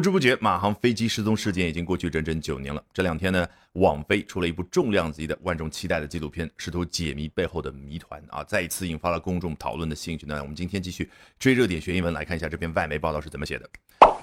不知不觉，马航飞机失踪事件已经过去整整九年了。这两天呢，网飞出了一部重量级的、万众期待的纪录片，试图解谜背后的谜团啊，再一次引发了公众讨论的兴趣。那我们今天继续追热点学英文，来看一下这篇外媒报道是怎么写的。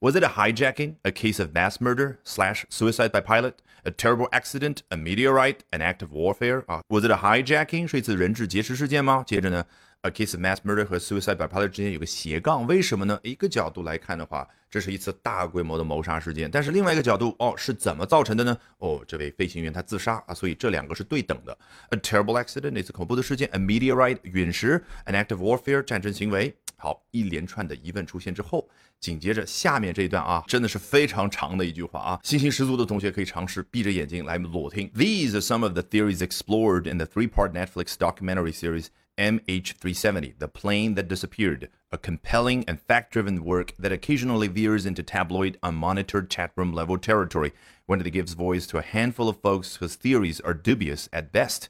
Was it a hijacking, a case of mass murder slash suicide by pilot, a terrible accident, a meteorite, an act of warfare？啊，Was it a hijacking？是一次人质劫持事件吗？接着呢？A case of mass murder 和 suicide by pilot 之间有个斜杠，为什么呢？一个角度来看的话，这是一次大规模的谋杀事件，但是另外一个角度，哦，是怎么造成的呢？哦，这位飞行员他自杀啊，所以这两个是对等的。A terrible accident 那次恐怖的事件，a meteorite 陨石，an act of warfare 战争行为。好，一连串的疑问出现之后，紧接着下面这一段啊，真的是非常长的一句话啊，信心十足的同学可以尝试闭着眼睛来裸听。These are some of the theories explored in the three-part Netflix documentary series. MH370, The Plane That Disappeared, a compelling and fact driven work that occasionally veers into tabloid, unmonitored chatroom level territory when it gives voice to a handful of folks whose theories are dubious at best.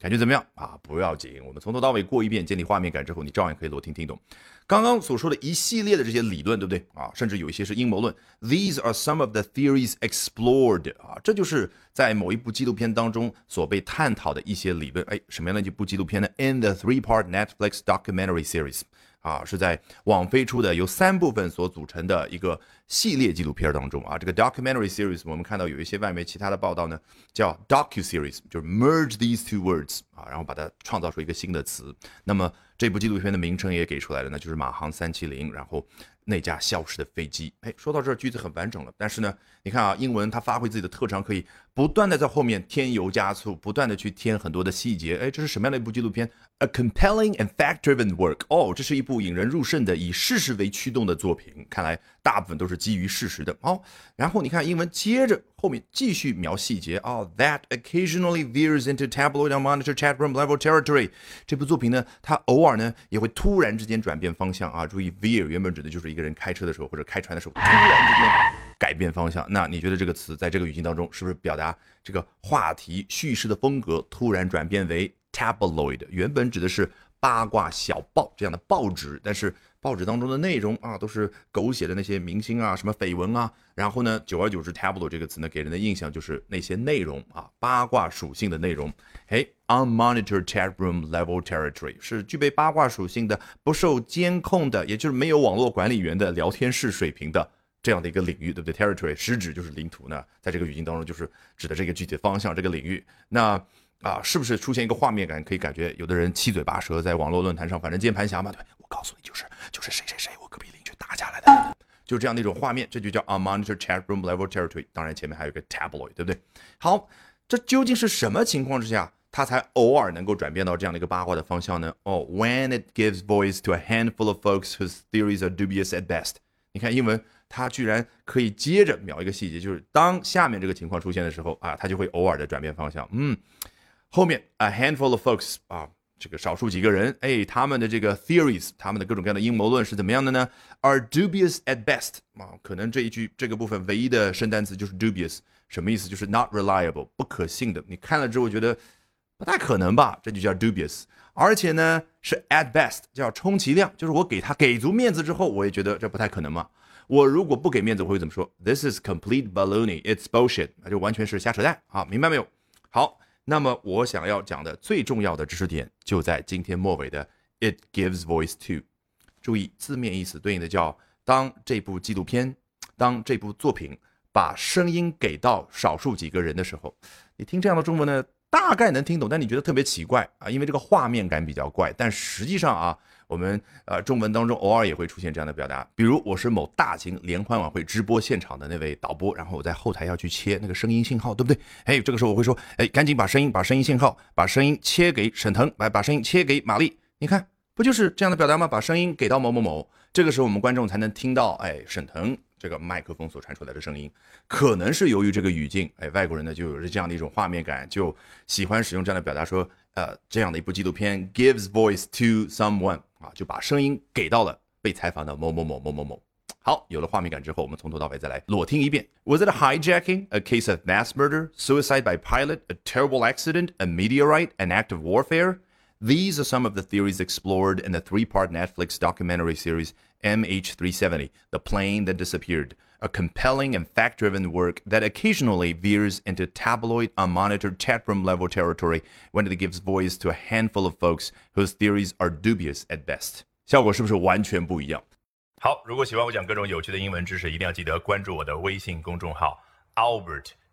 感觉怎么样啊？不要紧，我们从头到尾过一遍，建立画面感之后，你照样可以裸听听懂。刚刚所说的一系列的这些理论，对不对啊？甚至有一些是阴谋论。These are some of the theories explored 啊，这就是在某一部纪录片当中所被探讨的一些理论。哎，什么样的一部纪录片呢？In the three-part Netflix documentary series。啊，是在网飞出的由三部分所组成的一个系列纪录片当中啊，这个 documentary series 我们看到有一些外媒其他的报道呢，叫 docu series，就是 merge these two words 啊，然后把它创造出一个新的词。那么这部纪录片的名称也给出来了，那就是马航三七零，然后那架消失的飞机。哎，说到这儿句子很完整了，但是呢，你看啊，英文它发挥自己的特长，可以不断的在后面添油加醋，不断的去添很多的细节。哎，这是什么样的一部纪录片？A compelling and fact-driven work。哦，这是一部引人入胜的以事实为驱动的作品。看来大部分都是基于事实的。哦，然后你看英文接着后面继续描细节。哦，That occasionally veers into tabloid and monitor chat room level territory。这部作品呢，它偶尔呢也会突然之间转变方向啊。注意，veer 原本指的就是一个人开车的时候或者开船的时候突然之间改变方向。那你觉得这个词在这个语境当中是不是表达这个话题叙事的风格突然转变为？Tabloid 原本指的是八卦小报这样的报纸，但是报纸当中的内容啊都是狗血的那些明星啊什么绯闻啊，然后呢，久而久之，tabloid 这个词呢给人的印象就是那些内容啊八卦属性的内容。哎，unmonitored chat room level territory 是具备八卦属性的、不受监控的，也就是没有网络管理员的聊天室水平的这样的一个领域，对不对？Territory 实指就是领土呢，在这个语境当中就是指的这个具体方向这个领域。那啊，是不是出现一个画面感？可以感觉有的人七嘴八舌，在网络论坛上，反正键盘侠嘛，对我告诉你，就是就是谁谁谁，我隔壁邻居打架来的，就这样的一种画面，这就叫 unmonitored chat room level territory。当然前面还有个 tabloid，对不对？好，这究竟是什么情况之下，它才偶尔能够转变到这样的一个八卦的方向呢？哦，when it gives voice to a handful of folks whose theories are dubious at best。你看英文，它居然可以接着描一个细节，就是当下面这个情况出现的时候啊，它就会偶尔的转变方向。嗯。后面 a handful of folks 啊，这个少数几个人，哎，他们的这个 theories，他们的各种各样的阴谋论是怎么样的呢？Are dubious at best 啊，可能这一句这个部分唯一的生单词就是 dubious，什么意思？就是 not reliable，不可信的。你看了之后觉得不太可能吧？这就叫 dubious。而且呢是 at best，叫充其量，就是我给他给足面子之后，我也觉得这不太可能嘛。我如果不给面子，我会怎么说？This is complete baloney，it's bullshit，那就完全是瞎扯淡啊，明白没有？好。那么我想要讲的最重要的知识点就在今天末尾的 "It gives voice to"。注意字面意思对应的叫当这部纪录片，当这部作品把声音给到少数几个人的时候，你听这样的中文呢？大概能听懂，但你觉得特别奇怪啊，因为这个画面感比较怪。但实际上啊，我们呃中文当中偶尔也会出现这样的表达，比如我是某大型联欢晚会直播现场的那位导播，然后我在后台要去切那个声音信号，对不对？哎，这个时候我会说，哎，赶紧把声音把声音信号把声音切给沈腾，来把声音切给玛丽，你看不就是这样的表达吗？把声音给到某某某，这个时候我们观众才能听到，哎，沈腾。这个麦克风所传出来的声音，可能是由于这个语境，哎，外国人呢就有着这样的一种画面感，就喜欢使用这样的表达，说，呃，这样的一部纪录片 gives voice to someone 啊，就把声音给到了被采访的某某某某某某。好，有了画面感之后，我们从头到尾再来裸听一遍。Was it a hijacking, a case of mass murder, suicide by pilot, a terrible accident, a meteorite, an act of warfare? These are some of the theories explored in the three part Netflix documentary series MH370 The Plane That Disappeared, a compelling and fact-driven work that occasionally veers into tabloid, unmonitored chatroom level territory when it gives voice to a handful of folks whose theories are dubious at best。效果是不是完全不一样？好，如果喜欢我讲各种有趣的英文知识，一定要记得关注我的微信公众号 Albert。